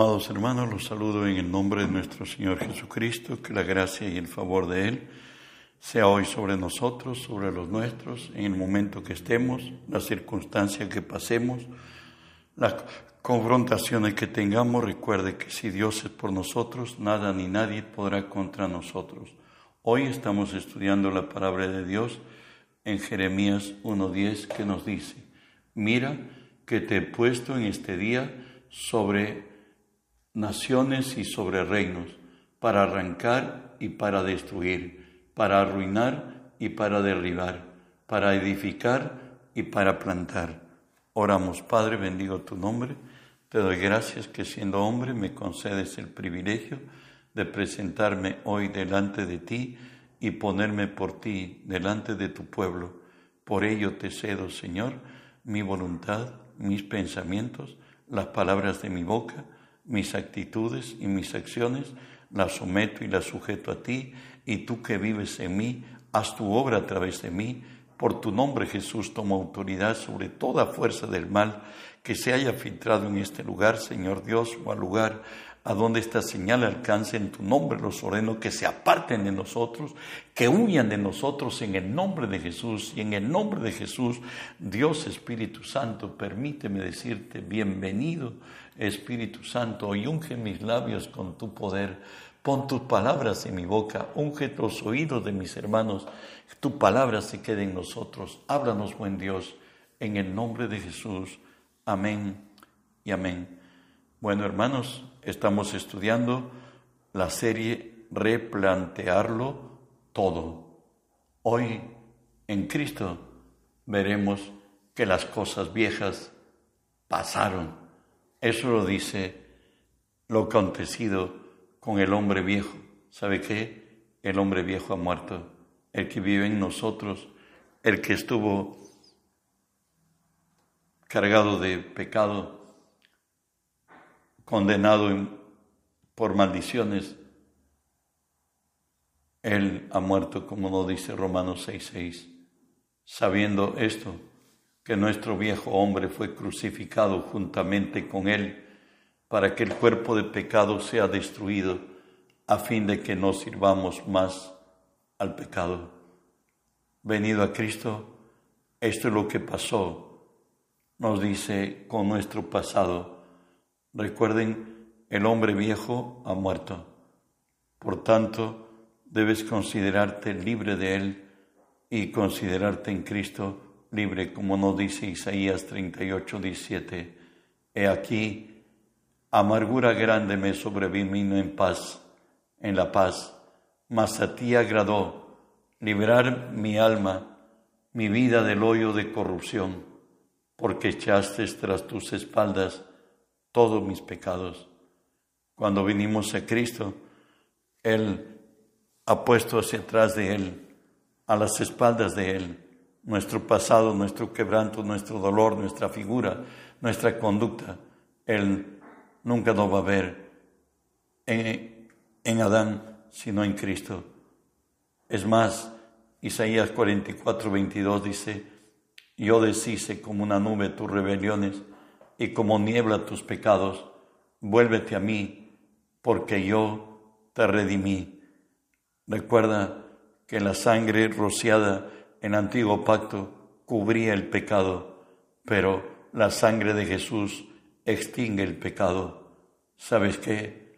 Amados hermanos, los saludo en el nombre de nuestro Señor Jesucristo, que la gracia y el favor de Él sea hoy sobre nosotros, sobre los nuestros, en el momento que estemos, las circunstancias que pasemos, las confrontaciones que tengamos. Recuerde que si Dios es por nosotros, nada ni nadie podrá contra nosotros. Hoy estamos estudiando la palabra de Dios en Jeremías 1.10 que nos dice, mira que te he puesto en este día sobre naciones y sobre reinos, para arrancar y para destruir, para arruinar y para derribar, para edificar y para plantar. Oramos, Padre, bendigo tu nombre. Te doy gracias que siendo hombre me concedes el privilegio de presentarme hoy delante de ti y ponerme por ti delante de tu pueblo. Por ello te cedo, Señor, mi voluntad, mis pensamientos, las palabras de mi boca, mis actitudes y mis acciones, las someto y las sujeto a ti, y tú que vives en mí, haz tu obra a través de mí. Por tu nombre, Jesús, toma autoridad sobre toda fuerza del mal que se haya filtrado en este lugar, Señor Dios, o al lugar a donde esta señal alcance en tu nombre, los ordeno que se aparten de nosotros, que huyan de nosotros en el nombre de Jesús. Y en el nombre de Jesús, Dios Espíritu Santo, permíteme decirte, bienvenido Espíritu Santo, y unge mis labios con tu poder. Pon tus palabras en mi boca, unge los oídos de mis hermanos, que tu palabra se quede en nosotros. Háblanos, buen Dios, en el nombre de Jesús. Amén y amén. Bueno, hermanos, estamos estudiando la serie Replantearlo todo. Hoy, en Cristo, veremos que las cosas viejas pasaron. Eso lo dice lo acontecido con el hombre viejo. ¿Sabe qué? El hombre viejo ha muerto. El que vive en nosotros, el que estuvo cargado de pecado, condenado por maldiciones, Él ha muerto, como nos dice Romanos 6:6, sabiendo esto, que nuestro viejo hombre fue crucificado juntamente con Él, para que el cuerpo de pecado sea destruido, a fin de que no sirvamos más al pecado. Venido a Cristo, esto es lo que pasó, nos dice con nuestro pasado Recuerden, el hombre viejo ha muerto. Por tanto, debes considerarte libre de él y considerarte en Cristo libre, como nos dice Isaías 38, 17. He aquí, amargura grande me sobrevino en paz, en la paz, mas a ti agradó liberar mi alma, mi vida del hoyo de corrupción, porque echaste tras tus espaldas todos mis pecados. Cuando vinimos a Cristo, Él ha puesto hacia atrás de Él, a las espaldas de Él, nuestro pasado, nuestro quebranto, nuestro dolor, nuestra figura, nuestra conducta. Él nunca nos va a ver en, en Adán, sino en Cristo. Es más, Isaías 44, 22 dice, yo deshice como una nube tus rebeliones y como niebla tus pecados, vuélvete a mí, porque yo te redimí. Recuerda que la sangre rociada en antiguo pacto cubría el pecado, pero la sangre de Jesús extingue el pecado. ¿Sabes qué?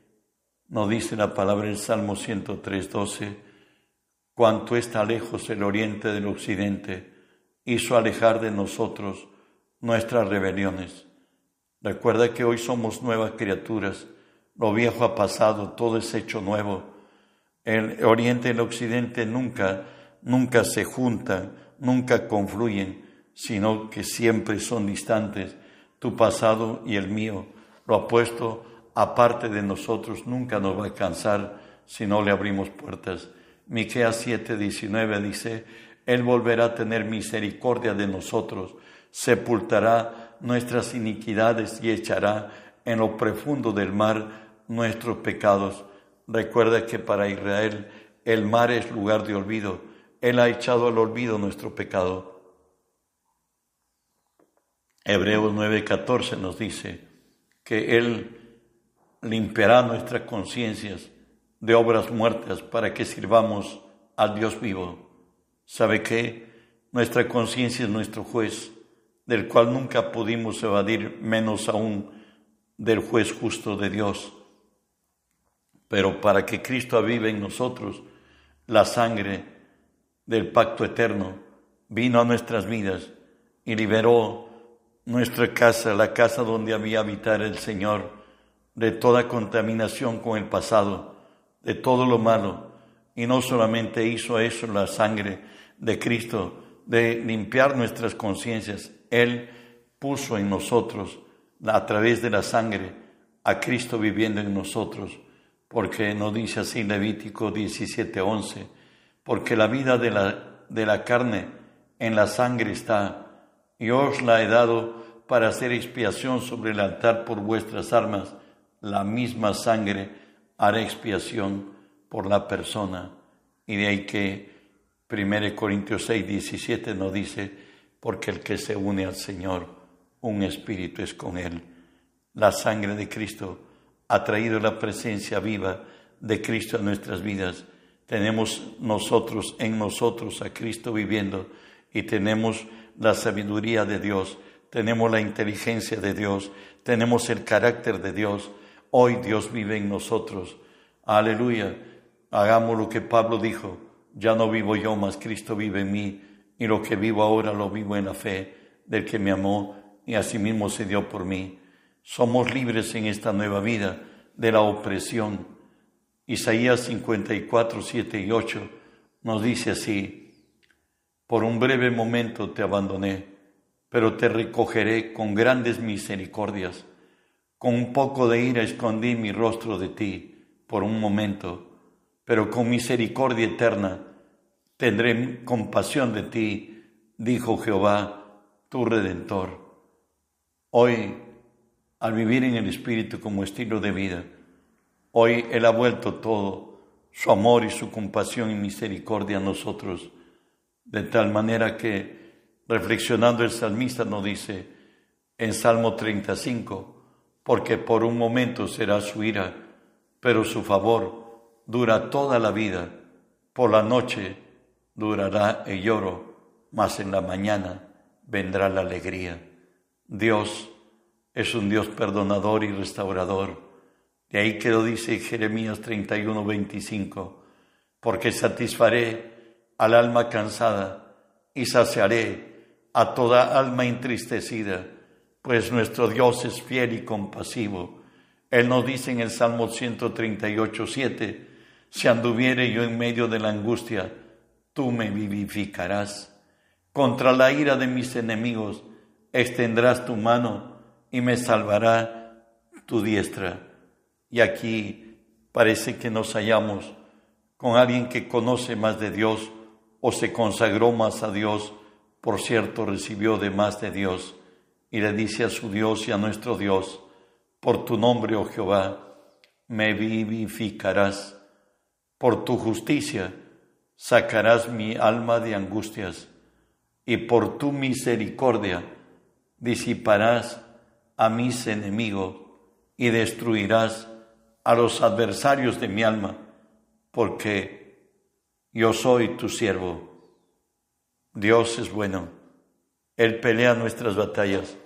Nos dice la palabra del Salmo 103, 12, cuanto está lejos el oriente del occidente, hizo alejar de nosotros nuestras rebeliones. Recuerda que hoy somos nuevas criaturas. Lo viejo ha pasado, todo es hecho nuevo. El oriente y el occidente nunca, nunca se juntan, nunca confluyen, sino que siempre son distantes. Tu pasado y el mío lo ha puesto aparte de nosotros, nunca nos va a alcanzar si no le abrimos puertas. Miqueas 7:19 dice, Él volverá a tener misericordia de nosotros, sepultará nuestras iniquidades y echará en lo profundo del mar nuestros pecados. Recuerda que para Israel el mar es lugar de olvido. Él ha echado al olvido nuestro pecado. Hebreos 9:14 nos dice que Él limpiará nuestras conciencias de obras muertas para que sirvamos al Dios vivo. ¿Sabe que Nuestra conciencia es nuestro juez, del cual nunca pudimos evadir, menos aún del juez justo de Dios. Pero para que Cristo avive en nosotros la sangre del pacto eterno, vino a nuestras vidas y liberó nuestra casa, la casa donde había habitar el Señor, de toda contaminación con el pasado, de todo lo malo. Y no solamente hizo eso la sangre de Cristo, de limpiar nuestras conciencias, Él puso en nosotros, a través de la sangre, a Cristo viviendo en nosotros, porque nos dice así Levítico 17:11, porque la vida de la, de la carne en la sangre está, y os la he dado para hacer expiación sobre el altar por vuestras armas, la misma sangre hará expiación por la persona. Y de ahí que 1 Corintios 6, 17 nos dice, porque el que se une al Señor, un espíritu es con él. La sangre de Cristo ha traído la presencia viva de Cristo a nuestras vidas. Tenemos nosotros en nosotros a Cristo viviendo y tenemos la sabiduría de Dios, tenemos la inteligencia de Dios, tenemos el carácter de Dios. Hoy Dios vive en nosotros. Aleluya. Hagamos lo que Pablo dijo ya no vivo yo, mas Cristo vive en mí, y lo que vivo ahora lo vivo en la fe del que me amó y asimismo se dio por mí. Somos libres en esta nueva vida de la opresión. Isaías 54, 7 y 8 nos dice así, por un breve momento te abandoné, pero te recogeré con grandes misericordias. Con un poco de ira escondí mi rostro de ti por un momento pero con misericordia eterna tendré compasión de ti, dijo Jehová, tu redentor. Hoy, al vivir en el Espíritu como estilo de vida, hoy Él ha vuelto todo, su amor y su compasión y misericordia a nosotros, de tal manera que, reflexionando el salmista nos dice en Salmo 35, porque por un momento será su ira, pero su favor dura toda la vida, por la noche durará el lloro, mas en la mañana vendrá la alegría. Dios es un Dios perdonador y restaurador. De ahí que lo dice Jeremías 31, 25, porque satisfaré al alma cansada y saciaré a toda alma entristecida, pues nuestro Dios es fiel y compasivo. Él nos dice en el Salmo 138, 7, si anduviere yo en medio de la angustia, tú me vivificarás. Contra la ira de mis enemigos extendrás tu mano y me salvará tu diestra. Y aquí parece que nos hallamos con alguien que conoce más de Dios o se consagró más a Dios, por cierto recibió de más de Dios, y le dice a su Dios y a nuestro Dios, por tu nombre, oh Jehová, me vivificarás. Por tu justicia sacarás mi alma de angustias, y por tu misericordia disiparás a mis enemigos y destruirás a los adversarios de mi alma, porque yo soy tu siervo. Dios es bueno, Él pelea nuestras batallas,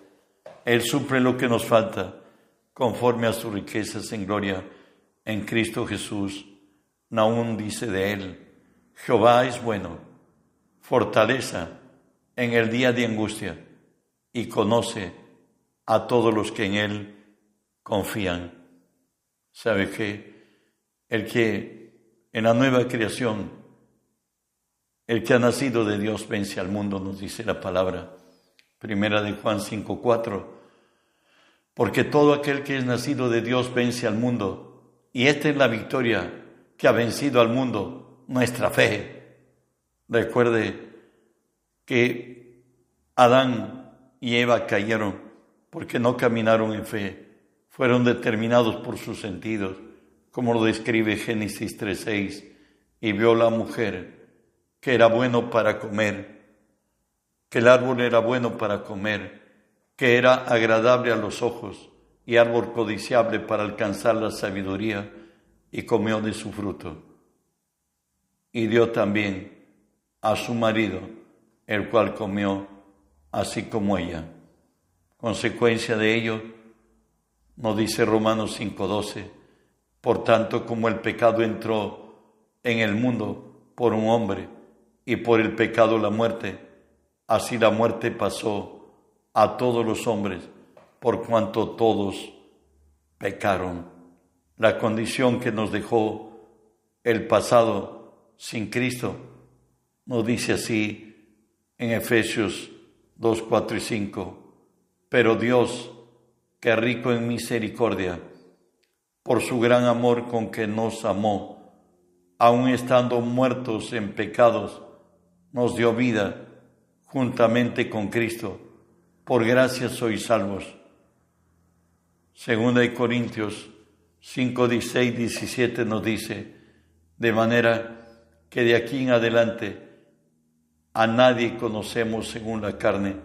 Él suple lo que nos falta, conforme a sus riquezas en gloria en Cristo Jesús. Naún dice de él, Jehová es bueno, fortaleza en el día de angustia y conoce a todos los que en él confían. ¿Sabe que El que en la nueva creación, el que ha nacido de Dios vence al mundo, nos dice la palabra. Primera de Juan 5:4. Porque todo aquel que es nacido de Dios vence al mundo. Y esta es la victoria que ha vencido al mundo, nuestra fe. Recuerde que Adán y Eva cayeron porque no caminaron en fe, fueron determinados por sus sentidos, como lo describe Génesis 3.6, y vio la mujer que era bueno para comer, que el árbol era bueno para comer, que era agradable a los ojos y árbol codiciable para alcanzar la sabiduría, y comió de su fruto. Y dio también a su marido, el cual comió así como ella. Consecuencia de ello, nos dice Romanos 5:12, por tanto como el pecado entró en el mundo por un hombre y por el pecado la muerte, así la muerte pasó a todos los hombres por cuanto todos pecaron. La condición que nos dejó el pasado sin Cristo nos dice así en Efesios 2, 4 y 5. Pero Dios, rico en misericordia, por su gran amor con que nos amó, aun estando muertos en pecados, nos dio vida juntamente con Cristo. Por gracia sois salvos. Segunda de Corintios 5, 16, 17 nos dice, de manera que de aquí en adelante a nadie conocemos según la carne,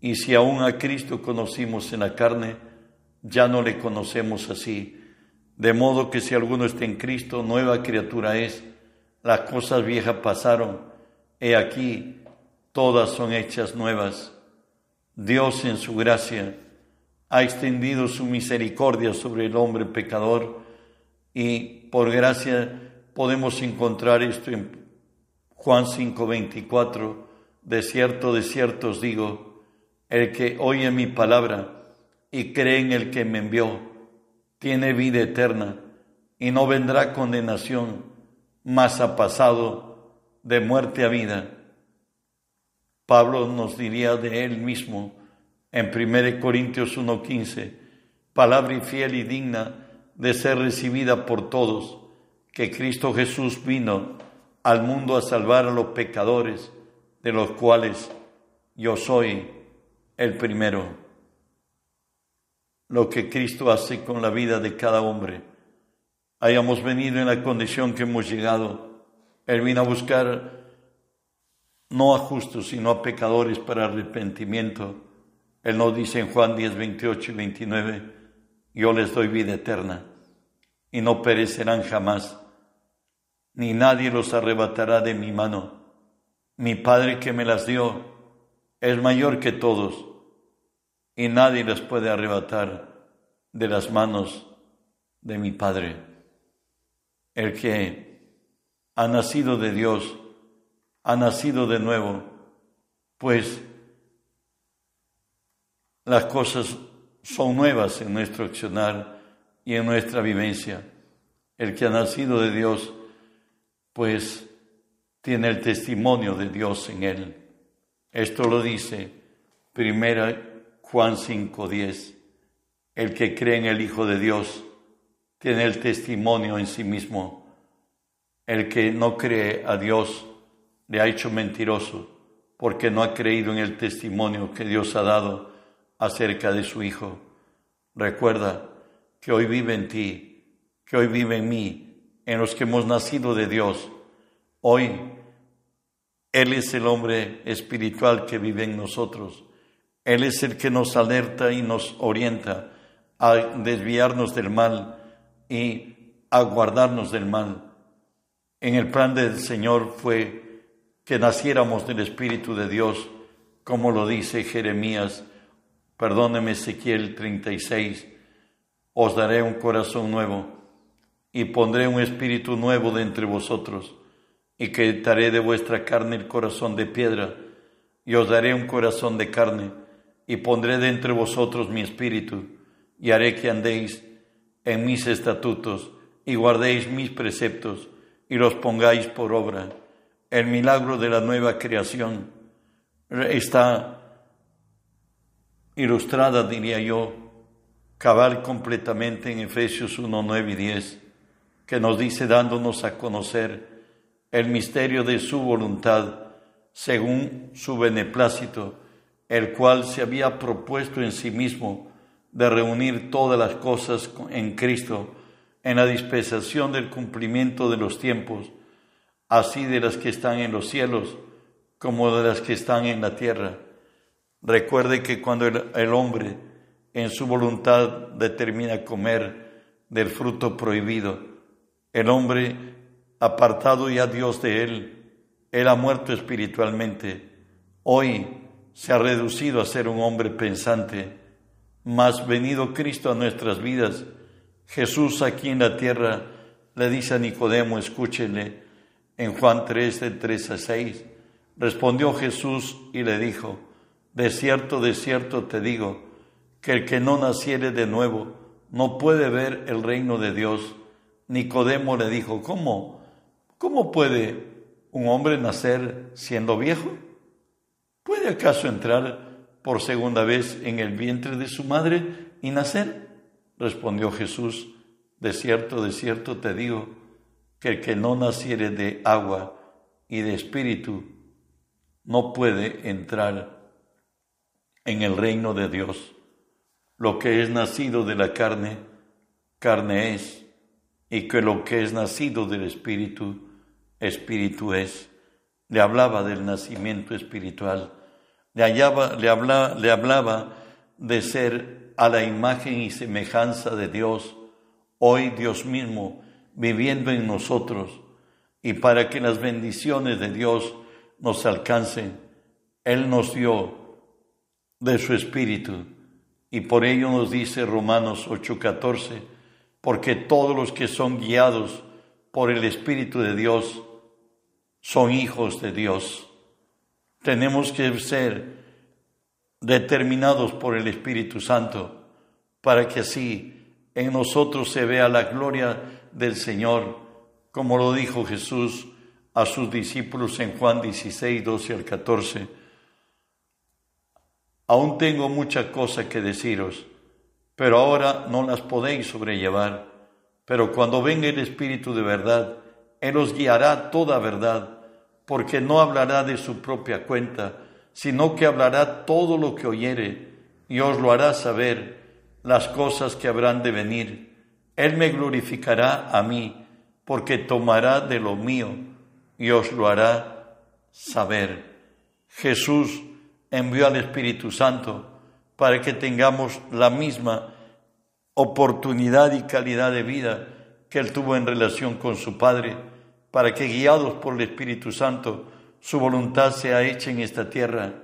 y si aún a Cristo conocimos en la carne, ya no le conocemos así. De modo que si alguno está en Cristo, nueva criatura es, las cosas viejas pasaron, he aquí, todas son hechas nuevas. Dios en su gracia, ha extendido su misericordia sobre el hombre pecador y por gracia podemos encontrar esto en Juan 5:24, de cierto, de cierto os digo, el que oye mi palabra y cree en el que me envió, tiene vida eterna y no vendrá condenación, mas ha pasado de muerte a vida. Pablo nos diría de él mismo, en 1 Corintios 1:15, palabra fiel y digna de ser recibida por todos, que Cristo Jesús vino al mundo a salvar a los pecadores, de los cuales yo soy el primero. Lo que Cristo hace con la vida de cada hombre. Hayamos venido en la condición que hemos llegado. Él vino a buscar no a justos, sino a pecadores para arrepentimiento él nos dice en Juan 10, 28 y 29, yo les doy vida eterna y no perecerán jamás, ni nadie los arrebatará de mi mano. Mi Padre que me las dio es mayor que todos y nadie las puede arrebatar de las manos de mi Padre. El que ha nacido de Dios, ha nacido de nuevo, pues las cosas son nuevas en nuestro accionar y en nuestra vivencia. El que ha nacido de Dios, pues tiene el testimonio de Dios en él. Esto lo dice primera Juan 5:10. El que cree en el Hijo de Dios tiene el testimonio en sí mismo. El que no cree a Dios le ha hecho mentiroso porque no ha creído en el testimonio que Dios ha dado acerca de su Hijo. Recuerda que hoy vive en ti, que hoy vive en mí, en los que hemos nacido de Dios. Hoy Él es el hombre espiritual que vive en nosotros. Él es el que nos alerta y nos orienta a desviarnos del mal y a guardarnos del mal. En el plan del Señor fue que naciéramos del Espíritu de Dios, como lo dice Jeremías. Perdóneme Ezequiel 36, os daré un corazón nuevo y pondré un espíritu nuevo de entre vosotros y quitaré de vuestra carne el corazón de piedra y os daré un corazón de carne y pondré de entre vosotros mi espíritu y haré que andéis en mis estatutos y guardéis mis preceptos y los pongáis por obra. El milagro de la nueva creación está ilustrada, diría yo, cabal completamente en Efesios 1, 9 y 10, que nos dice dándonos a conocer el misterio de su voluntad según su beneplácito, el cual se había propuesto en sí mismo de reunir todas las cosas en Cristo en la dispensación del cumplimiento de los tiempos, así de las que están en los cielos como de las que están en la tierra Recuerde que cuando el, hombre en su voluntad determina comer del fruto prohibido. El hombre, apartado ya Dios de él, era muerto espiritualmente. Hoy se ha reducido a ser un hombre pensante. Mas venido Cristo a nuestras vidas, Jesús aquí en la tierra le dice a Nicodemo, escúchenle, en Juan 3, de 3 a 6, respondió Jesús y le dijo, de cierto, de cierto te digo, que el que no naciere de nuevo no puede ver el reino de Dios. Nicodemo le dijo, ¿cómo? ¿Cómo puede un hombre nacer siendo viejo? ¿Puede acaso entrar por segunda vez en el vientre de su madre y nacer? Respondió Jesús, de cierto, de cierto te digo, que el que no naciere de agua y de espíritu no puede entrar en el reino de Dios. Lo que es nacido de la carne, carne es, y que lo que es nacido del espíritu, espíritu es. Le hablaba del nacimiento espiritual, le, le hablaba de ser a la imagen y semejanza de Dios, hoy Dios mismo viviendo en nosotros, y para que las bendiciones de Dios nos alcancen, Él nos dio de su Espíritu. Y por ello nos dice Romanos 8:14, porque todos los que son guiados por el Espíritu de Dios son hijos de Dios. Tenemos que ser determinados por el Espíritu Santo para que así en nosotros se vea la gloria del Señor, como lo dijo Jesús a sus discípulos en Juan 16, 12 al 14 Aún tengo muchas cosas que deciros, pero ahora no las podéis sobrellevar. Pero cuando venga el Espíritu de verdad, Él os guiará toda verdad, porque no hablará de su propia cuenta, sino que hablará todo lo que oyere, y os lo hará saber las cosas que habrán de venir. Él me glorificará a mí, porque tomará de lo mío, y os lo hará saber. Jesús envió al Espíritu Santo para que tengamos la misma oportunidad y calidad de vida que Él tuvo en relación con su Padre, para que guiados por el Espíritu Santo su voluntad sea hecha en esta tierra.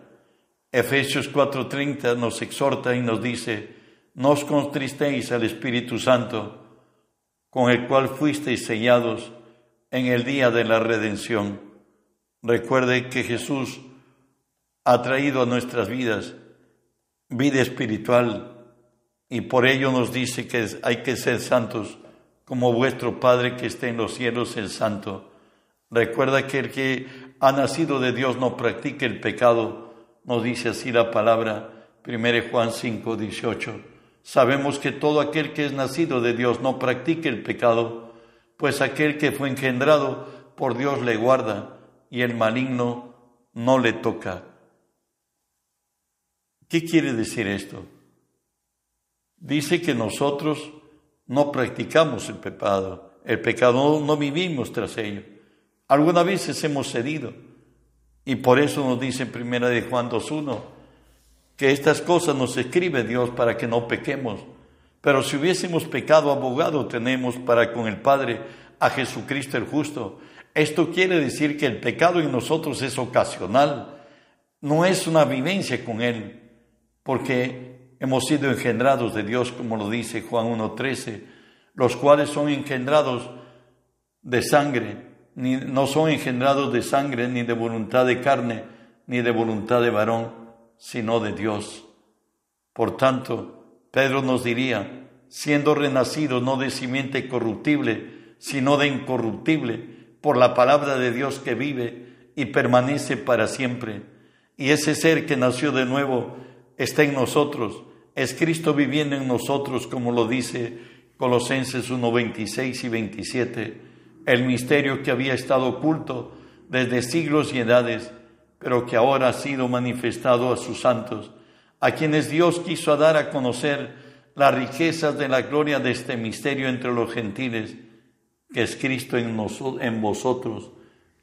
Efesios 4:30 nos exhorta y nos dice, no os contristéis al Espíritu Santo, con el cual fuisteis sellados en el día de la redención. Recuerde que Jesús ha traído a nuestras vidas vida espiritual y por ello nos dice que hay que ser santos como vuestro Padre que está en los cielos es santo. Recuerda que el que ha nacido de Dios no practique el pecado, nos dice así la palabra, 1 Juan 5, 18. Sabemos que todo aquel que es nacido de Dios no practique el pecado, pues aquel que fue engendrado por Dios le guarda y el maligno no le toca. ¿Qué quiere decir esto? Dice que nosotros no practicamos el pecado, el pecado no, vivimos tras ello. Algunas veces hemos cedido y por eso nos dice en primera de Juan 2.1 que estas cosas nos escribe Dios para que no pequemos. Pero si hubiésemos pecado, abogado tenemos para con el Padre a Jesucristo el justo. Esto quiere decir que el pecado en nosotros es ocasional, no es una vivencia con Él porque hemos sido engendrados de Dios, como lo dice Juan 1.13, los cuales son engendrados de sangre, ni, no son engendrados de sangre, ni de voluntad de carne, ni de voluntad de varón, sino de Dios. Por tanto, Pedro nos diría, siendo renacidos no de simiente corruptible, sino de incorruptible, por la palabra de Dios que vive y permanece para siempre. Y ese ser que nació de nuevo está en nosotros, es Cristo viviendo en nosotros, como lo dice Colosenses 1, 26 y 27, el misterio que había estado oculto desde siglos y edades, pero que ahora ha sido manifestado a sus santos, a quienes Dios quiso dar a conocer las riquezas de la gloria de este misterio entre los gentiles, que es Cristo en, en vosotros,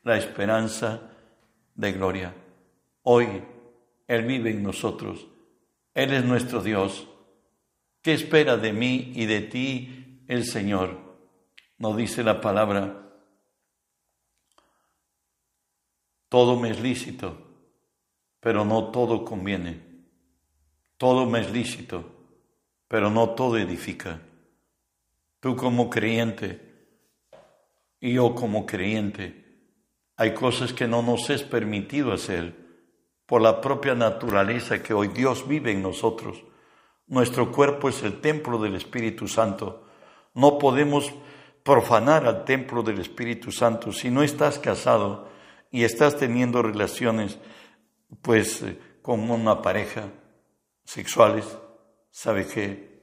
la esperanza de gloria. Hoy Él vive en nosotros él es nuestro Dios, ¿Qué espera de mí y de ti el Señor? Nos dice la palabra, todo me es lícito, pero no todo conviene. Todo me es lícito, pero no todo edifica. Tú como creyente y yo como creyente, hay cosas que no nos es permitido hacer por la propia naturaleza que hoy Dios vive en nosotros. Nuestro cuerpo es el templo del Espíritu Santo. No podemos profanar al templo del Espíritu Santo si no estás casado y estás teniendo relaciones pues eh, con una pareja sexuales, sabe que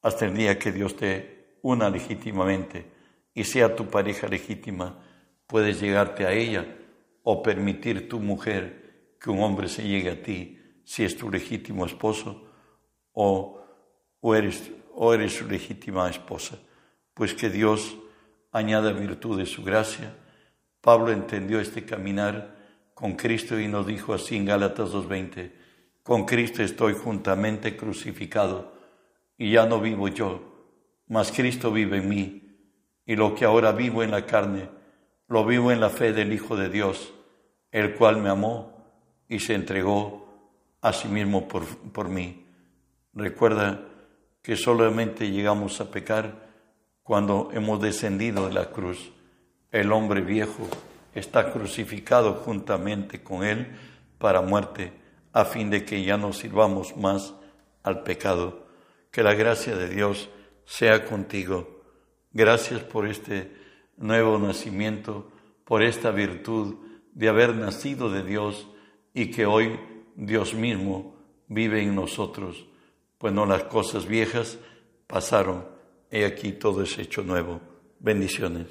hasta el día que Dios te una legítimamente y sea tu pareja legítima, puedes llegarte a ella o permitir tu mujer que un hombre se llegue a ti si es tu legítimo esposo o, o, eres, o eres su legítima esposa. Pues que Dios añada virtud de su gracia. Pablo entendió este caminar con Cristo y nos dijo así en Gálatas 2.20, con Cristo estoy juntamente crucificado y ya no vivo yo, mas Cristo vive en mí y lo que ahora vivo en la carne, lo vivo en la fe del Hijo de Dios, el cual me amó y se entregó a sí mismo por, por mí. Recuerda que solamente llegamos a pecar cuando hemos descendido de la cruz. El hombre viejo está crucificado juntamente con Él para muerte, a fin de que ya no sirvamos más al pecado. Que la gracia de Dios sea contigo. Gracias por este nuevo nacimiento, por esta virtud de haber nacido de Dios y que hoy Dios mismo vive en nosotros. Pues no las cosas viejas pasaron, he aquí todo es hecho nuevo. Bendiciones.